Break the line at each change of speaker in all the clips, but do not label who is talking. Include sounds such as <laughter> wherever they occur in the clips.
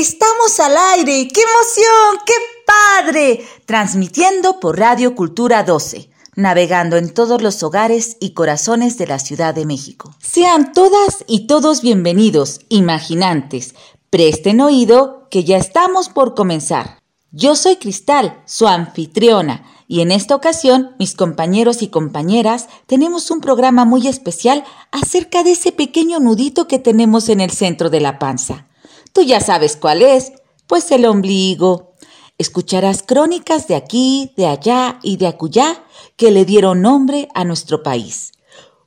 Estamos al aire. ¡Qué emoción! ¡Qué padre! Transmitiendo por Radio Cultura 12, navegando en todos los hogares y corazones de la Ciudad de México. Sean todas y todos bienvenidos, imaginantes. Presten oído que ya estamos por comenzar. Yo soy Cristal, su anfitriona, y en esta ocasión mis compañeros y compañeras tenemos un programa muy especial acerca de ese pequeño nudito que tenemos en el centro de la panza. Tú ya sabes cuál es, pues el ombligo. Escucharás crónicas de aquí, de allá y de acullá que le dieron nombre a nuestro país.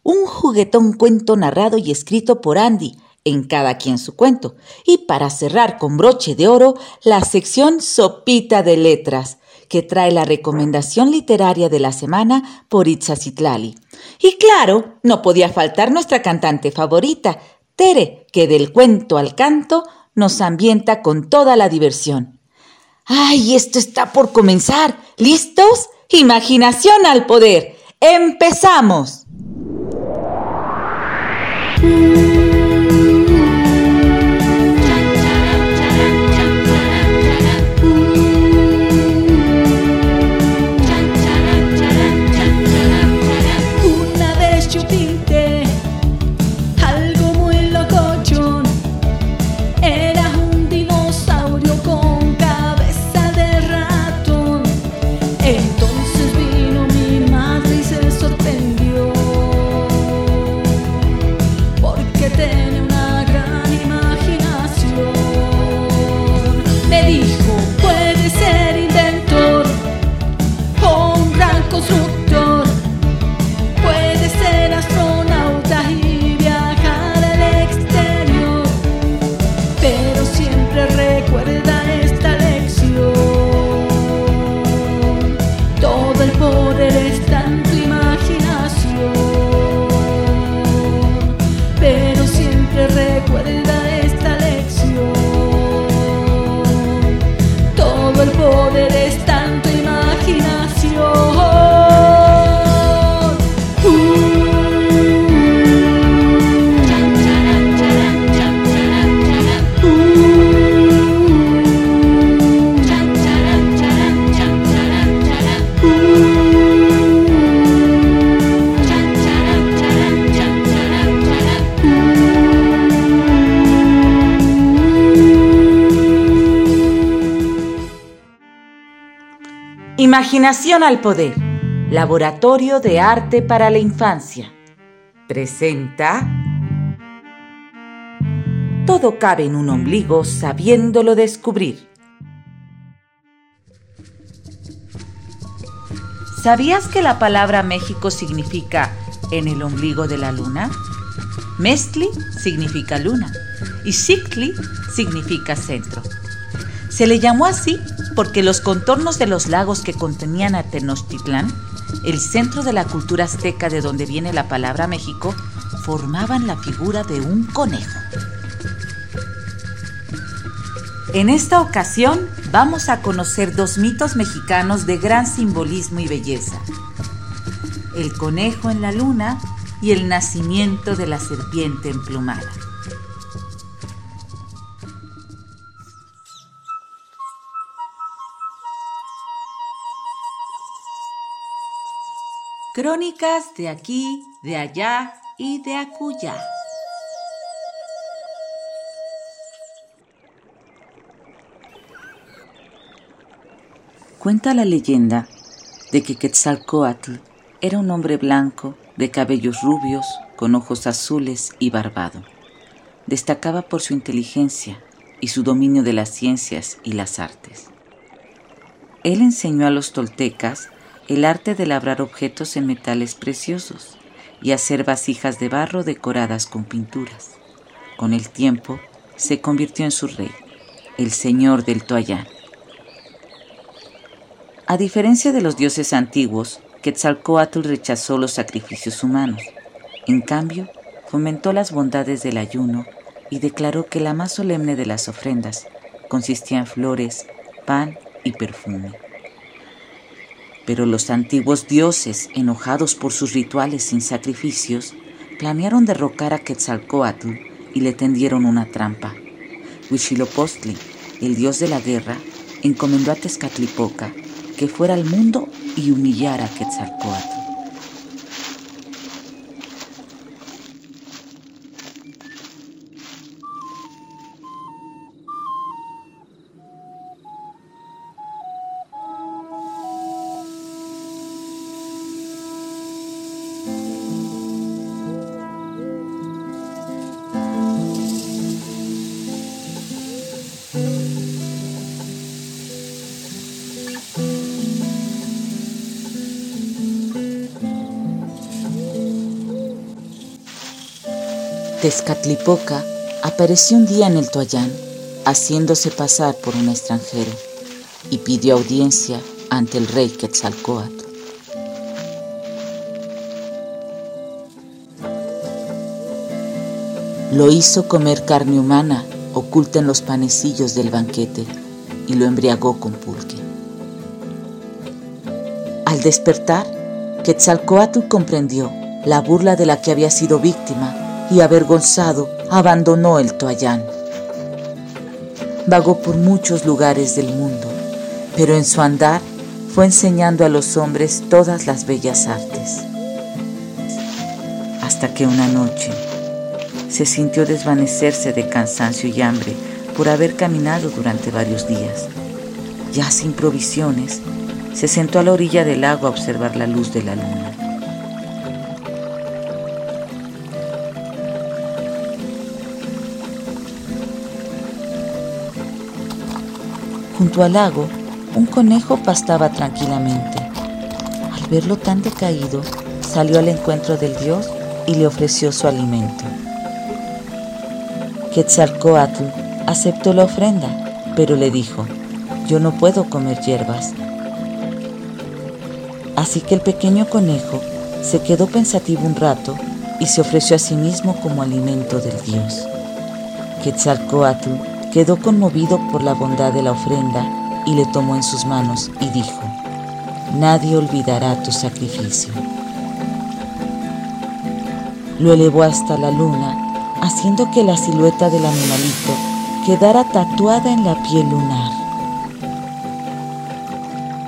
Un juguetón cuento narrado y escrito por Andy, en cada quien su cuento. Y para cerrar con broche de oro, la sección Sopita de Letras, que trae la recomendación literaria de la semana por Itzacitlali. Y claro, no podía faltar nuestra cantante favorita, Tere, que del cuento al canto nos ambienta con toda la diversión. ¡Ay, esto está por comenzar! ¿Listos? Imaginación al poder. ¡Empezamos! poder es tan Imaginación al Poder, Laboratorio de Arte para la Infancia. Presenta... Todo cabe en un ombligo sabiéndolo descubrir. ¿Sabías que la palabra México significa en el ombligo de la luna? Mestli significa luna y Xictli significa centro. Se le llamó así porque los contornos de los lagos que contenían a Tenochtitlán, el centro de la cultura azteca de donde viene la palabra México, formaban la figura de un conejo. En esta ocasión vamos a conocer dos mitos mexicanos de gran simbolismo y belleza. El conejo en la luna y el nacimiento de la serpiente emplumada. Crónicas de aquí, de allá y de acuya. Cuenta la leyenda de que Quetzalcoatl era un hombre blanco, de cabellos rubios, con ojos azules y barbado. Destacaba por su inteligencia y su dominio de las ciencias y las artes. Él enseñó a los toltecas el arte de labrar objetos en metales preciosos y hacer vasijas de barro decoradas con pinturas. Con el tiempo se convirtió en su rey, el señor del Toayán. A diferencia de los dioses antiguos, Quetzalcoatl rechazó los sacrificios humanos. En cambio, fomentó las bondades del ayuno y declaró que la más solemne de las ofrendas consistía en flores, pan y perfume. Pero los antiguos dioses, enojados por sus rituales sin sacrificios, planearon derrocar a Quetzalcoatl y le tendieron una trampa. Huitzilopochtli, el dios de la guerra, encomendó a Tezcatlipoca que fuera al mundo y humillara a Quetzalcoatl. Tezcatlipoca apareció un día en el Toayán, haciéndose pasar por un extranjero, y pidió audiencia ante el rey Quetzalcoatl. Lo hizo comer carne humana oculta en los panecillos del banquete y lo embriagó con pulque. Al despertar, Quetzalcoatl comprendió la burla de la que había sido víctima y avergonzado abandonó el Toayán. Vagó por muchos lugares del mundo, pero en su andar fue enseñando a los hombres todas las bellas artes. Hasta que una noche se sintió desvanecerse de cansancio y hambre por haber caminado durante varios días. Ya sin provisiones, se sentó a la orilla del lago a observar la luz de la luna. Junto al lago, un conejo pastaba tranquilamente. Al verlo tan decaído, salió al encuentro del dios y le ofreció su alimento. Quetzalcoatl aceptó la ofrenda, pero le dijo, yo no puedo comer hierbas. Así que el pequeño conejo se quedó pensativo un rato y se ofreció a sí mismo como alimento del dios. Quetzalcoatl quedó conmovido por la bondad de la ofrenda y le tomó en sus manos y dijo, Nadie olvidará tu sacrificio. Lo elevó hasta la luna, haciendo que la silueta del animalito quedara tatuada en la piel lunar.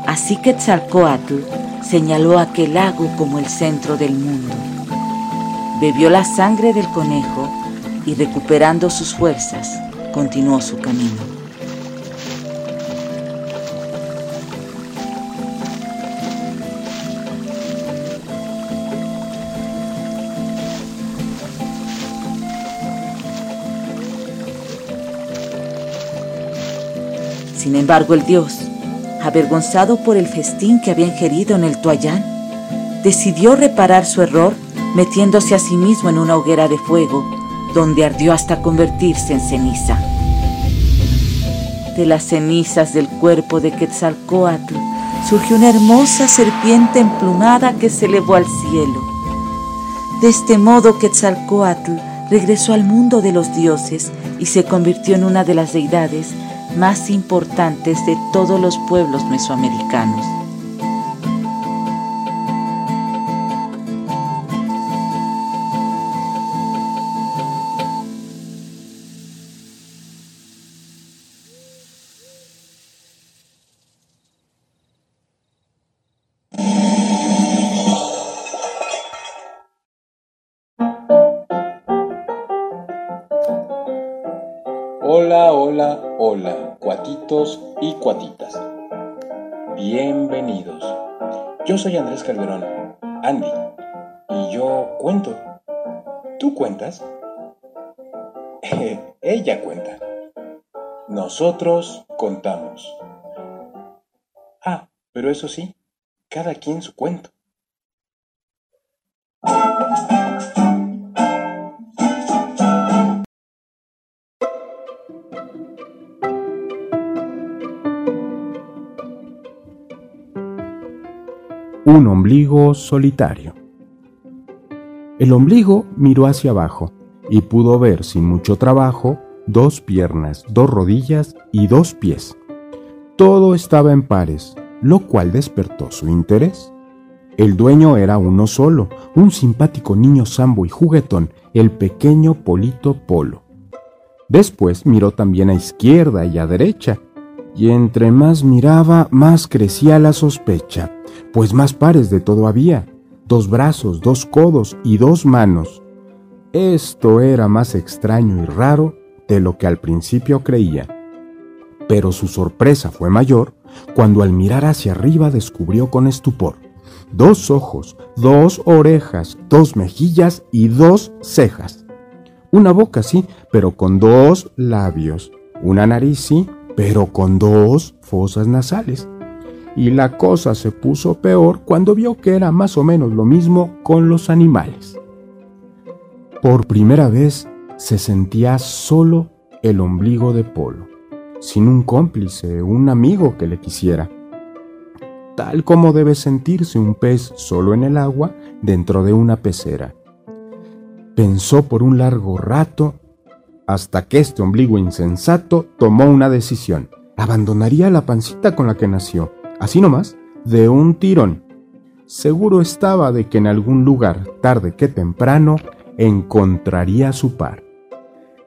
Así que Tzalcoatl señaló aquel lago como el centro del mundo. Bebió la sangre del conejo y recuperando sus fuerzas, continuó su camino. Sin embargo, el dios, avergonzado por el festín que había ingerido en el Toayán, decidió reparar su error metiéndose a sí mismo en una hoguera de fuego donde ardió hasta convertirse en ceniza. De las cenizas del cuerpo de Quetzalcoatl surgió una hermosa serpiente emplumada que se elevó al cielo. De este modo Quetzalcoatl regresó al mundo de los dioses y se convirtió en una de las deidades más importantes de todos los pueblos mesoamericanos.
Hola, cuatitos y cuatitas. Bienvenidos. Yo soy Andrés Calderón, Andy, y yo cuento. ¿Tú cuentas? <laughs> Ella cuenta. Nosotros contamos. Ah, pero eso sí, cada quien su cuento.
Un ombligo solitario. El ombligo miró hacia abajo y pudo ver sin mucho trabajo dos piernas, dos rodillas y dos pies. Todo estaba en pares, lo cual despertó su interés. El dueño era uno solo, un simpático niño sambo y juguetón, el pequeño Polito Polo. Después miró también a izquierda y a derecha, y entre más miraba, más crecía la sospecha, pues más pares de todo había, dos brazos, dos codos y dos manos. Esto era más extraño y raro de lo que al principio creía. Pero su sorpresa fue mayor cuando al mirar hacia arriba descubrió con estupor dos ojos, dos orejas, dos mejillas y dos cejas. Una boca sí, pero con dos labios. Una nariz sí, pero con dos fosas nasales. Y la cosa se puso peor cuando vio que era más o menos lo mismo con los animales. Por primera vez se sentía solo el ombligo de Polo, sin un cómplice, un amigo que le quisiera tal como debe sentirse un pez solo en el agua dentro de una pecera. Pensó por un largo rato hasta que este ombligo insensato tomó una decisión. Abandonaría la pancita con la que nació, así nomás, de un tirón. Seguro estaba de que en algún lugar, tarde que temprano, encontraría su par.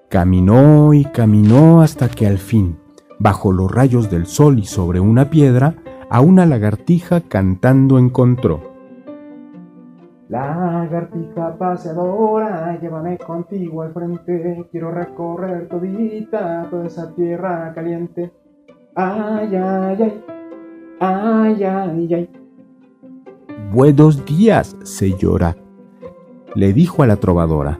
Caminó y caminó hasta que al fin, bajo los rayos del sol y sobre una piedra, a una lagartija cantando encontró.
Lagartija paseadora, llévame contigo al frente, quiero recorrer todita toda esa tierra caliente. Ay, ay, ay, ay, ay, ay.
Buenos días, señora, le dijo a la trovadora.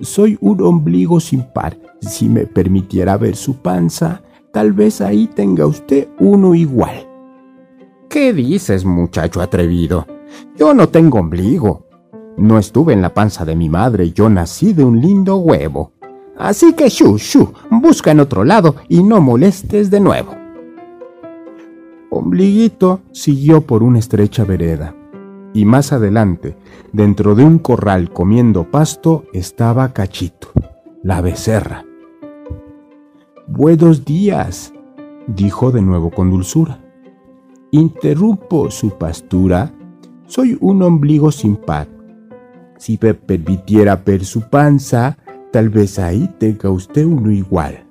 Soy un ombligo sin par. Si me permitiera ver su panza, tal vez ahí tenga usted uno igual. ¿Qué dices, muchacho atrevido? Yo no tengo ombligo. No estuve en la panza de mi madre, yo nací de un lindo huevo. Así que shu, shu, busca en otro lado y no molestes de nuevo. Ombliguito siguió por una estrecha vereda, y más adelante, dentro de un corral comiendo pasto, estaba Cachito, la becerra. Buenos días, dijo de nuevo con dulzura. Interrumpo su pastura. Soy un ombligo sin par. Si me permitiera ver su panza, tal vez ahí tenga usted uno igual.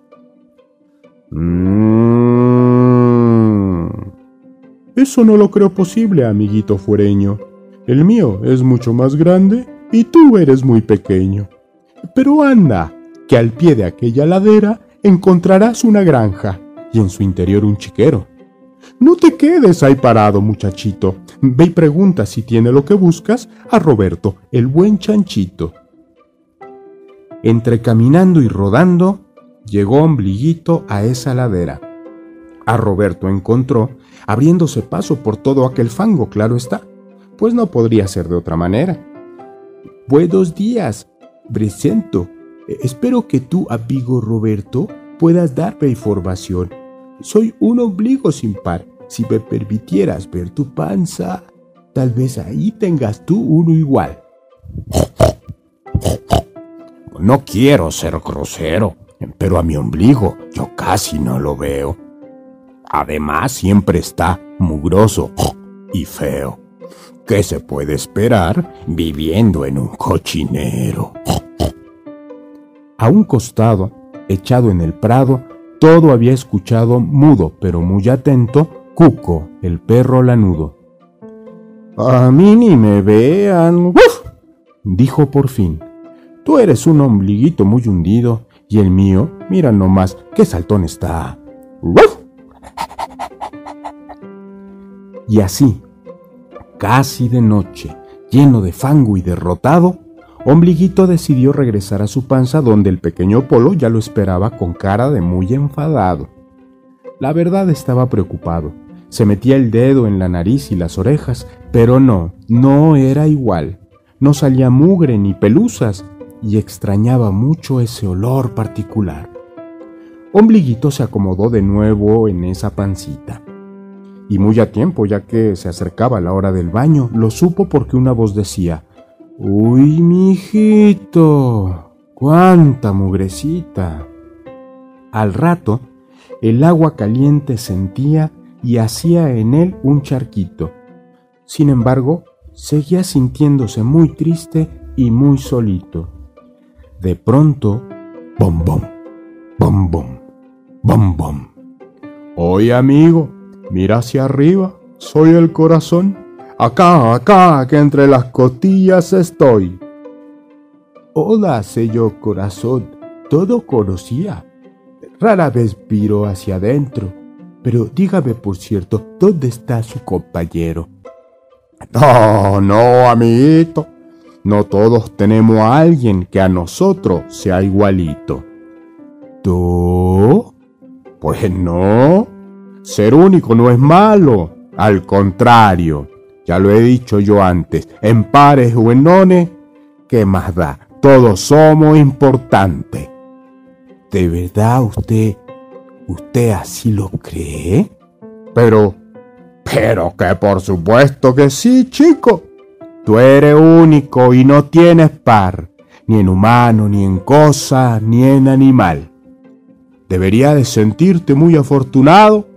Mm. Eso no lo creo posible, amiguito fuereño. El mío es mucho más grande y tú eres muy pequeño. Pero anda, que al pie de aquella ladera encontrarás una granja y en su interior un chiquero. No te quedes ahí parado, muchachito. Ve y pregunta si tiene lo que buscas a Roberto, el buen chanchito. Entre caminando y rodando, llegó Ombliguito a esa ladera. A Roberto encontró, abriéndose paso por todo aquel fango, claro está, pues no podría ser de otra manera. Buenos días, presento. Espero que tú, amigo Roberto, puedas darme información soy un ombligo sin par. Si me permitieras ver tu panza, tal vez ahí tengas tú uno igual. No quiero ser grosero, pero a mi ombligo yo casi no lo veo. Además, siempre está mugroso y feo. ¿Qué se puede esperar viviendo en un cochinero? A un costado, echado en el prado, todo había escuchado mudo, pero muy atento, Cuco, el perro lanudo. A mí ni me vean. ¡Uf! dijo por fin. Tú eres un ombliguito muy hundido, y el mío, mira nomás, qué saltón está. ¡Uf! Y así, casi de noche, lleno de fango y derrotado, Ombliguito decidió regresar a su panza donde el pequeño Polo ya lo esperaba con cara de muy enfadado. La verdad estaba preocupado. Se metía el dedo en la nariz y las orejas, pero no, no era igual. No salía mugre ni pelusas y extrañaba mucho ese olor particular. Ombliguito se acomodó de nuevo en esa pancita. Y muy a tiempo, ya que se acercaba la hora del baño, lo supo porque una voz decía, Uy, mijito, cuánta mugrecita. Al rato, el agua caliente sentía y hacía en él un charquito. Sin embargo, seguía sintiéndose muy triste y muy solito. De pronto, bom bom, Bom, bom, bom, bom. Oye, amigo, mira hacia arriba. Soy el corazón. Acá, acá, que entre las costillas estoy. Hola, yo corazón. Todo conocía. Rara vez viro hacia adentro. Pero dígame, por cierto, ¿dónde está su compañero? No, no, amiguito. No todos tenemos a alguien que a nosotros sea igualito. ¿Tú? Pues no. Ser único no es malo. Al contrario, ya lo he dicho yo antes, en pares o en nones, ¿qué más da? Todos somos importantes. ¿De verdad usted, usted así lo cree? Pero, pero que por supuesto que sí, chico. Tú eres único y no tienes par, ni en humano, ni en cosa, ni en animal. Deberías de sentirte muy afortunado,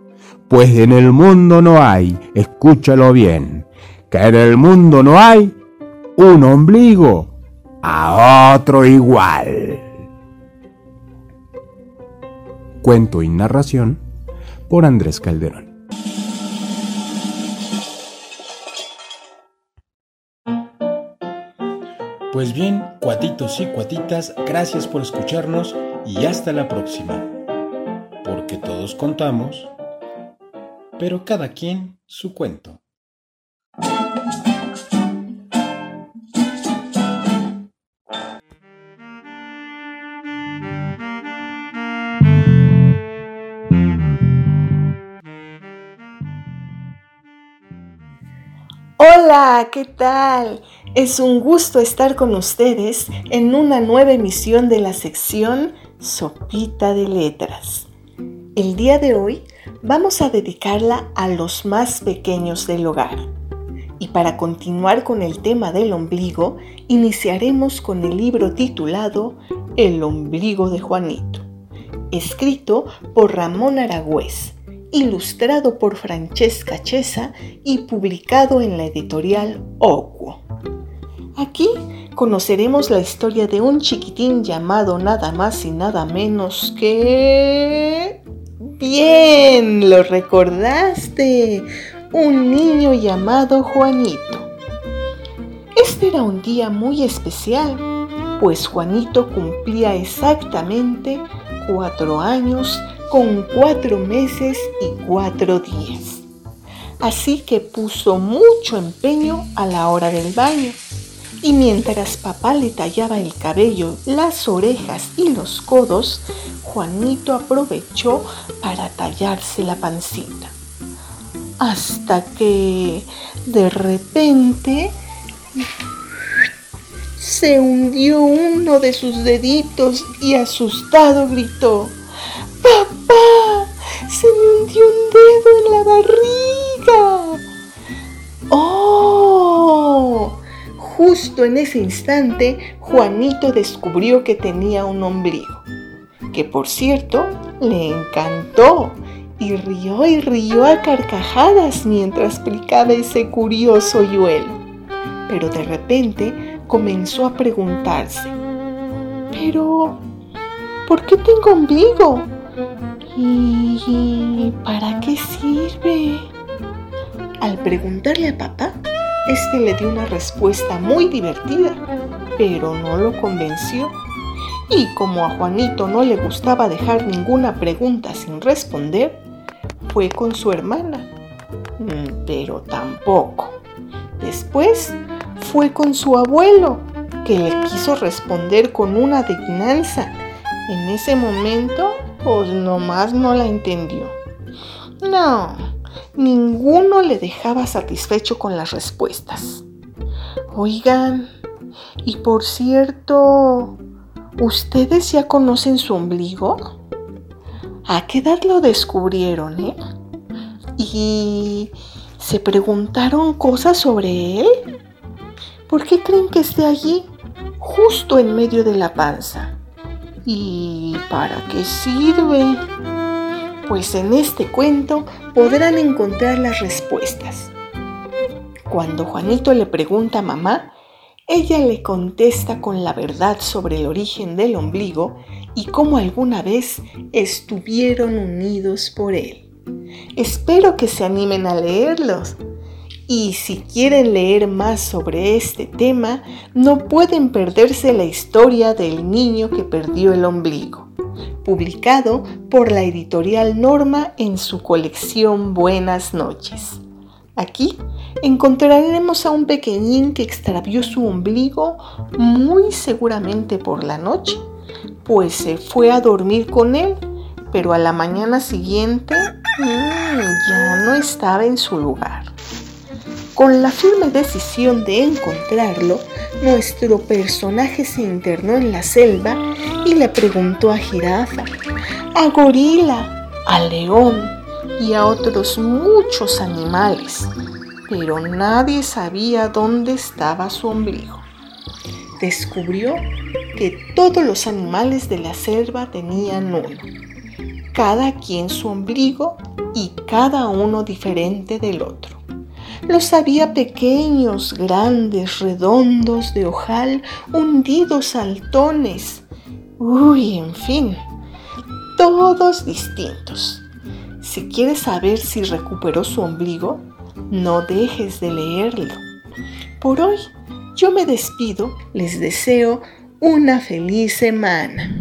pues en el mundo no hay, escúchalo bien, que en el mundo no hay un ombligo a otro igual. Cuento y narración por Andrés Calderón.
Pues bien, cuatitos y cuatitas, gracias por escucharnos y hasta la próxima. Porque todos contamos, pero cada quien su cuento.
Hola, ¿qué tal? Es un gusto estar con ustedes en una nueva emisión de la sección Sopita de Letras. El día de hoy vamos a dedicarla a los más pequeños del hogar. Y para continuar con el tema del ombligo, iniciaremos con el libro titulado El ombligo de Juanito, escrito por Ramón Aragüez ilustrado por Francesca Chesa y publicado en la editorial Ocuo. Aquí conoceremos la historia de un chiquitín llamado nada más y nada menos que... Bien, lo recordaste. Un niño llamado Juanito. Este era un día muy especial, pues Juanito cumplía exactamente cuatro años con cuatro meses y cuatro días. Así que puso mucho empeño a la hora del baño. Y mientras papá le tallaba el cabello, las orejas y los codos, Juanito aprovechó para tallarse la pancita. Hasta que de repente se hundió uno de sus deditos y asustado gritó, ¡Papá! Se me hundió un dedo en la barriga. ¡Oh! Justo en ese instante, Juanito descubrió que tenía un ombligo, que por cierto le encantó y rió y rió a carcajadas mientras explicaba ese curioso yuelo. Pero de repente comenzó a preguntarse, ¿pero por qué tengo ombligo? ¿Y para qué sirve? Al preguntarle a papá, este le dio una respuesta muy divertida, pero no lo convenció. Y como a Juanito no le gustaba dejar ninguna pregunta sin responder, fue con su hermana. Mm, pero tampoco. Después fue con su abuelo, que le quiso responder con una adivinanza. En ese momento pues nomás no la entendió. No, ninguno le dejaba satisfecho con las respuestas. Oigan, y por cierto, ¿ustedes ya conocen su ombligo? ¿A qué edad lo descubrieron, eh? ¿Y se preguntaron cosas sobre él? ¿Por qué creen que esté allí, justo en medio de la panza? ¿Y para qué sirve? Pues en este cuento podrán encontrar las respuestas. Cuando Juanito le pregunta a mamá, ella le contesta con la verdad sobre el origen del ombligo y cómo alguna vez estuvieron unidos por él. Espero que se animen a leerlos. Y si quieren leer más sobre este tema, no pueden perderse la historia del niño que perdió el ombligo, publicado por la editorial Norma en su colección Buenas noches. Aquí encontraremos a un pequeñín que extravió su ombligo muy seguramente por la noche, pues se fue a dormir con él, pero a la mañana siguiente mm, ya no estaba en su lugar. Con la firme decisión de encontrarlo, nuestro personaje se internó en la selva y le preguntó a jirafa, a gorila, a león y a otros muchos animales, pero nadie sabía dónde estaba su ombligo. Descubrió que todos los animales de la selva tenían uno, cada quien su ombligo y cada uno diferente del otro. Los había pequeños, grandes, redondos, de ojal, hundidos, saltones. Uy, en fin, todos distintos. Si quieres saber si recuperó su ombligo, no dejes de leerlo. Por hoy, yo me despido, les deseo una feliz semana.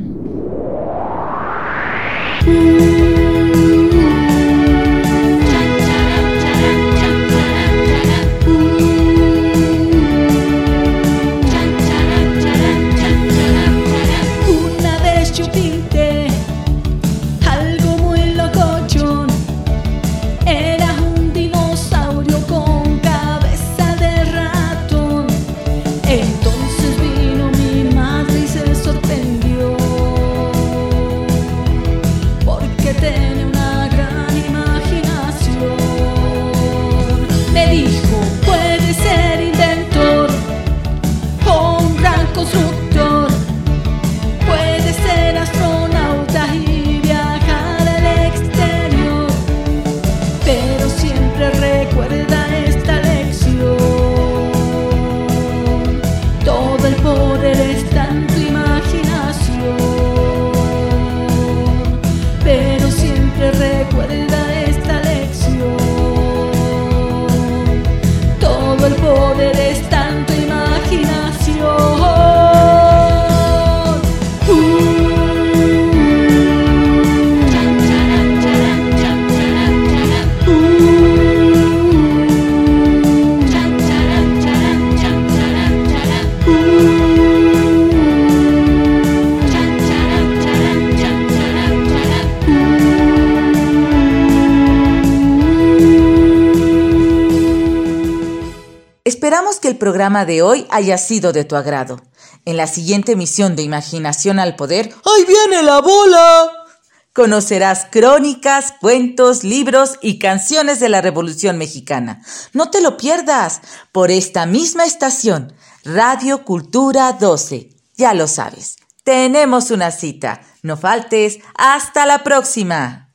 Programa de hoy haya sido de tu agrado. En la siguiente emisión de Imaginación al Poder, ¡ahí viene la bola! Conocerás crónicas, cuentos, libros y canciones de la Revolución Mexicana. No te lo pierdas por esta misma estación, Radio Cultura 12. Ya lo sabes, tenemos una cita. No faltes. Hasta la próxima.